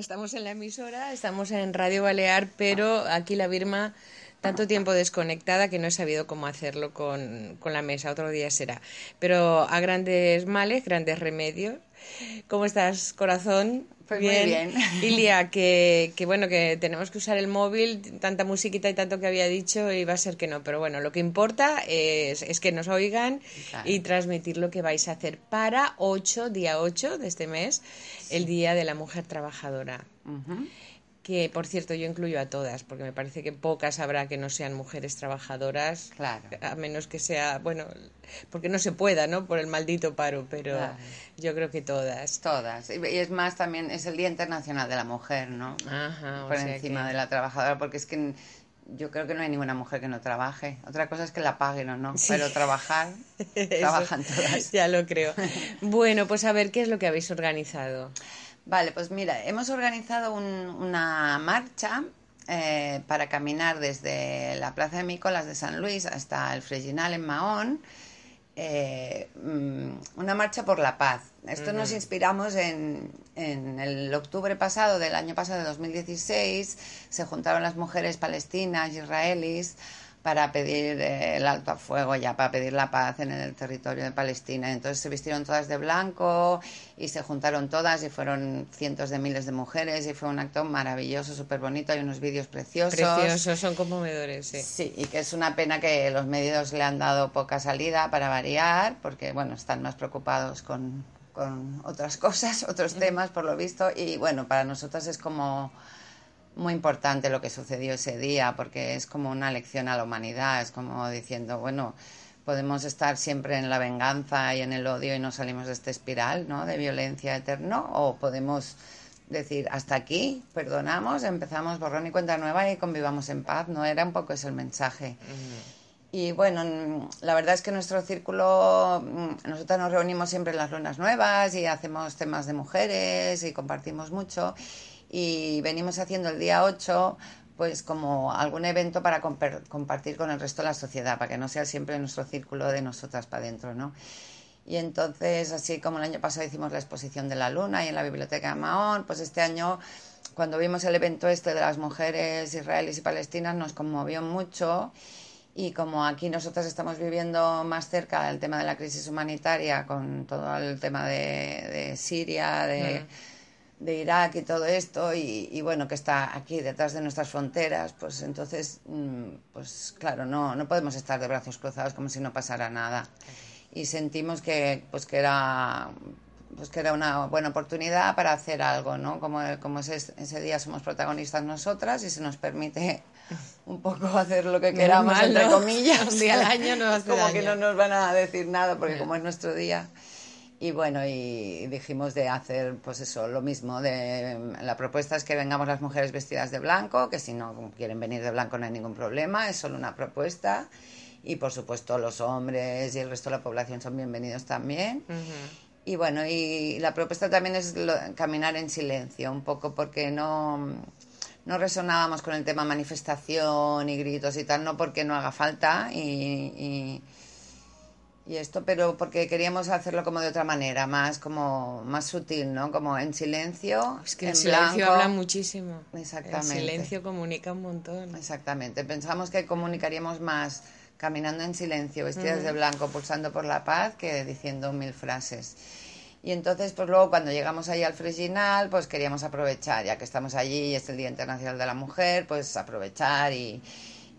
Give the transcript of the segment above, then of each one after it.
Estamos en la emisora, estamos en Radio Balear, pero aquí la Birma tanto tiempo desconectada que no he sabido cómo hacerlo con, con la mesa. Otro día será. Pero a grandes males, grandes remedios. ¿Cómo estás, corazón? Pues muy bien. Ilia, que, que bueno, que tenemos que usar el móvil, tanta musiquita y tanto que había dicho, y va a ser que no. Pero bueno, lo que importa es, es que nos oigan Claro. y transmitir lo que vais a hacer para 8, día 8 de este mes, el Día de la Mujer Trabajadora. Que, por cierto, yo incluyo a todas, porque me parece que pocas habrá que no sean mujeres trabajadoras. Claro. A menos que sea, bueno, porque no se pueda, ¿no? Por el maldito paro, pero Claro. yo creo que todas. Todas. Y es más, también es el Día Internacional de la Mujer, ¿no? Ajá, o Por encima que- de la trabajadora, porque es que yo creo que no hay ninguna mujer que no trabaje. Otra cosa es que la paguen o no, Sí. pero trabajar, trabajan todas. Ya lo creo. Bueno, pues a ver, ¿qué es lo que habéis organizado? Vale, pues mira, hemos organizado un- una marcha eh, para caminar desde la Plaza de Mícolas de San Luis hasta el Freginal en Mahón. eh, mm, una marcha por la paz. Esto nos inspiramos en, en el octubre pasado, del año pasado, de 2016. Se juntaron las mujeres palestinas, israelíes, para pedir eh, el alto a fuego, ya para pedir la paz en el territorio de Palestina. Entonces se vistieron todas de blanco y se juntaron todas y fueron cientos de miles de mujeres y fue un acto maravilloso, súper bonito. Hay unos vídeos preciosos. Preciosos, son conmovedores, sí. Sí, y que es una pena que los medios le han dado poca salida para variar, porque bueno, están más preocupados con, con otras cosas, otros temas, por lo visto, y bueno, para nosotras es como muy importante lo que sucedió ese día, porque es como una lección a la humanidad, es como diciendo, bueno, podemos estar siempre en la venganza y en el odio y no salimos de esta espiral, ¿no? De violencia eterno, o podemos decir, hasta aquí, perdonamos, empezamos borrón y cuenta nueva y convivamos en paz, ¿no? Era un poco ese el mensaje. Y bueno, la verdad es que nuestro círculo, mm, nosotras nos reunimos siempre en las lunas nuevas y hacemos temas de mujeres y compartimos mucho. Y venimos haciendo el día 8 pues como algún evento para compartir con el resto de la sociedad, para que no sea siempre nuestro círculo de nosotras para adentro, ¿no? Y entonces, así como el año pasado hicimos la exposición de la luna y en la biblioteca de Mahón, pues este año, cuando vimos el evento este de las mujeres israelíes y palestinas, nos conmovió mucho. Y como aquí nosotros estamos viviendo más cerca el tema de la crisis humanitaria, con todo el tema de Siria, de, de Irak y todo esto, y, y bueno, que está aquí detrás de nuestras fronteras, pues entonces, mm, pues claro, no, no podemos estar de brazos cruzados como si no pasara nada. Y sentimos que, pues que era pues que era una buena oportunidad para hacer algo, ¿no? Como, como ese, ese día somos protagonistas nosotras y se nos permite un poco hacer lo que queramos, mal, entre ¿no? comillas. Un día al año no hace Como daño. que no nos van a decir nada, porque como es nuestro día. Y bueno, y dijimos de hacer, pues eso, lo mismo. De, la propuesta es que vengamos las mujeres vestidas de blanco, que si no quieren venir de blanco no hay ningún problema, es solo una propuesta. Y por supuesto los hombres y el resto de la población son bienvenidos también. Y bueno, y la propuesta también es lo- caminar en silencio, un poco porque no, no resonábamos con el tema manifestación y gritos y tal, no porque no haga falta y, y, y esto, pero porque queríamos hacerlo como de otra manera, más como más sutil, ¿no? Como en silencio, Es que en el silencio blanco. habla muchísimo. Exactamente. El silencio comunica un montón. Exactamente. Pensamos que comunicaríamos más caminando en silencio, vestidas de blanco, pulsando por la paz, que diciendo mil frases. Y entonces, pues luego cuando llegamos ahí al Freginal, pues queríamos aprovechar, ya que estamos allí y es el Día Internacional de la Mujer, pues aprovechar y,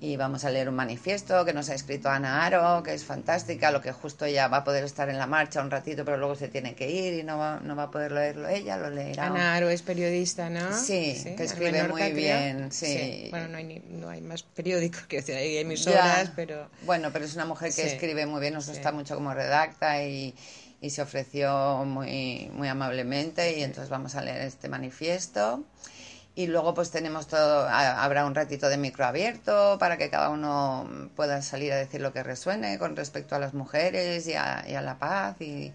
y vamos a leer un manifiesto que nos ha escrito Ana Aro, que es fantástica, lo que justo ella va a poder estar en la marcha un ratito, pero luego se tiene que ir y no va, no va a poder leerlo ella, lo leerá. Ana Aro es periodista, ¿no? Sí, que escribe Menorca, muy bien, sí. Bueno, no hay, ni- no hay más periódicos, que decir, hay emisoras, Ya. pero... Bueno, pero es una mujer que Sí. escribe muy bien, nos gusta mucho cómo redacta y, y se ofreció muy, muy amablemente y entonces vamos a leer este manifiesto. Y luego pues tenemos todo, habrá un ratito de micro abierto para que cada uno pueda salir a decir lo que resuene con respecto a las mujeres y a, y a la paz. Y,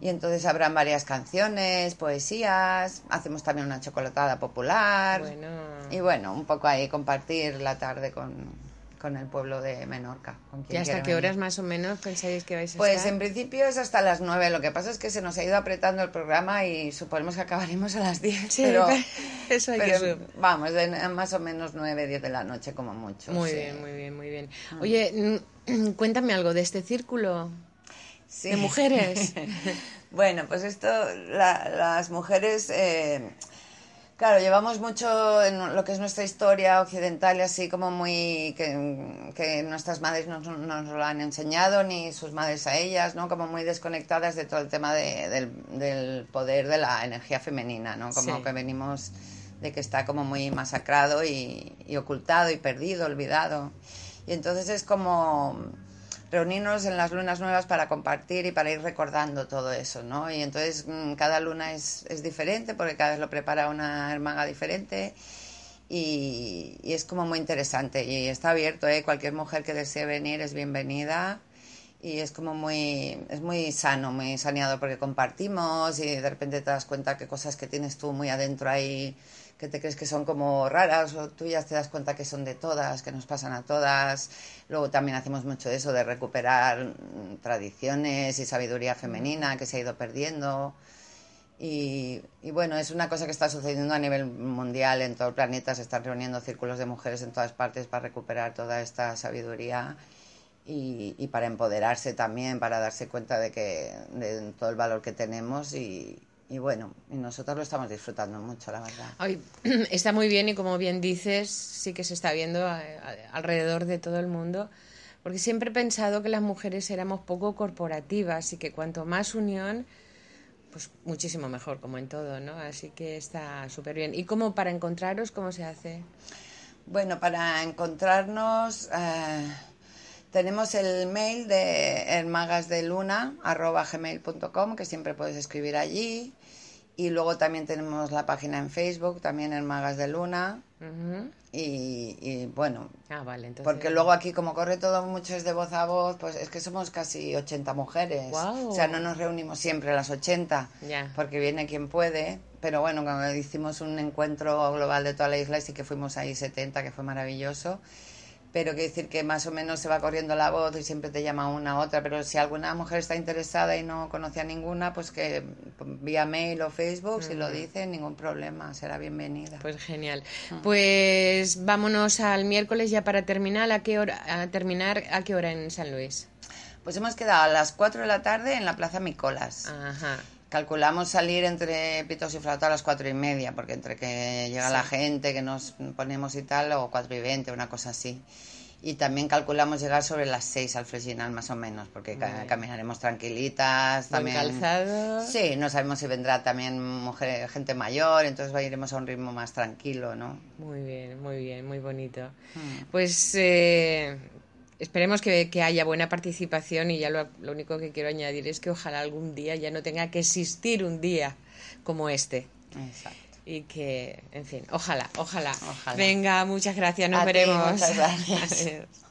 y entonces habrán varias canciones, poesías, hacemos también una chocolatada popular. Y bueno, un poco ahí compartir la tarde con, con el pueblo de Menorca. ¿Y hasta qué horas más o menos pensáis que vais a pues estar? Pues en principio es hasta las nueve. Lo que pasa es que se nos ha ido apretando el programa y suponemos que acabaremos a las diez. Sí, pero, eso hay que Vamos, más o menos nueve, diez de la noche como mucho. Muy bien, muy bien, muy bien. Ah. Oye, cuéntame algo de este círculo de mujeres. bueno, pues esto, las mujeres... Eh, Claro, llevamos mucho en lo que es nuestra historia occidental y así como muy que, nuestras madres no nos, lo han enseñado ni sus madres a ellas, ¿no? Como muy desconectadas de todo el tema del, poder de la energía femenina, ¿no? Como que venimos de que está como muy masacrado y, y ocultado y perdido, olvidado. Y entonces es como reunirnos en las lunas nuevas para compartir y para ir recordando todo eso, ¿no? Y entonces mm, cada luna es, es diferente porque cada vez lo prepara una hermana diferente y, es como muy interesante y está abierto, ¿eh? Cualquier mujer que desee venir es bienvenida y es como muy, es muy sano, muy saneado porque compartimos y de repente te das cuenta que cosas que tienes tú muy adentro ahí que te crees que son como raras o tú ya te das cuenta que son de todas, que nos pasan a todas. Luego también hacemos mucho eso de recuperar mm, tradiciones y sabiduría femenina que se ha ido perdiendo. Y, bueno, es una cosa que está sucediendo a nivel mundial en todo el planeta. Se están reuniendo círculos de mujeres en todas partes para recuperar toda esta sabiduría y, y para empoderarse también, para darse cuenta de, que, de todo el valor que tenemos y, y bueno, y nosotros lo estamos disfrutando mucho, la verdad. está muy bien y como bien dices, sí que se está viendo alrededor de todo el mundo, porque siempre he pensado que las mujeres éramos poco corporativas y que cuanto más unión, pues muchísimo mejor, como en todo, ¿no? Así que está súper bien. ¿Y cómo para encontraros, cómo se hace? Bueno, para encontrarnos... Eh, tenemos el mail de hermagasdeluna.gmail.com que siempre puedes escribir allí. Y luego también tenemos la página en Facebook, también Hermagas de Luna. y, bueno, ah, vale, porque luego aquí como corre todo mucho es de voz a voz, pues es que somos casi 80 mujeres. O sea, no nos reunimos siempre a las 80, porque viene quien puede. Pero bueno, cuando hicimos un encuentro global de toda la isla y sí que fuimos ahí 70, que fue maravilloso pero quiere decir que más o menos se va corriendo la voz y siempre te llama una u otra, pero si alguna mujer está interesada y no conoce a ninguna, pues que vía mail o Facebook, si lo dice, ningún problema, será bienvenida. Pues genial. Ah. Pues vámonos al miércoles ya para terminar, ¿a qué hora, a terminar, ¿a qué hora en San Luis? Pues hemos quedado a las 4 de la tarde en la Plaza Micolas. Ajá. Calculamos salir entre pitos y flauta a las cuatro y media, porque entre que llega la gente, que nos ponemos y tal, o cuatro y veinte, una cosa así. Y también calculamos llegar sobre las seis al Fresinal, más o menos, porque caminaremos tranquilitas. También, calzado? Sí, no sabemos si vendrá también mujer, gente mayor, entonces iremos a un ritmo más tranquilo, ¿no? Muy bien, muy bien, muy bonito. Hmm. Pues eh, Esperemos que, haya buena participación y ya lo, único que quiero añadir es que ojalá algún día ya no tenga que existir un día como este. Exacto. Y que, en fin, ojalá, ojalá. Venga, muchas gracias, nos veremos. muchas gracias.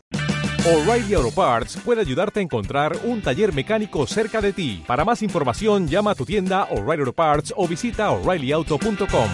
O'Reilly Auto Parts puede ayudarte a encontrar un taller mecánico cerca de ti. Para más información, llama a tu tienda O'Reilly Auto Parts o visita oreillyauto.com.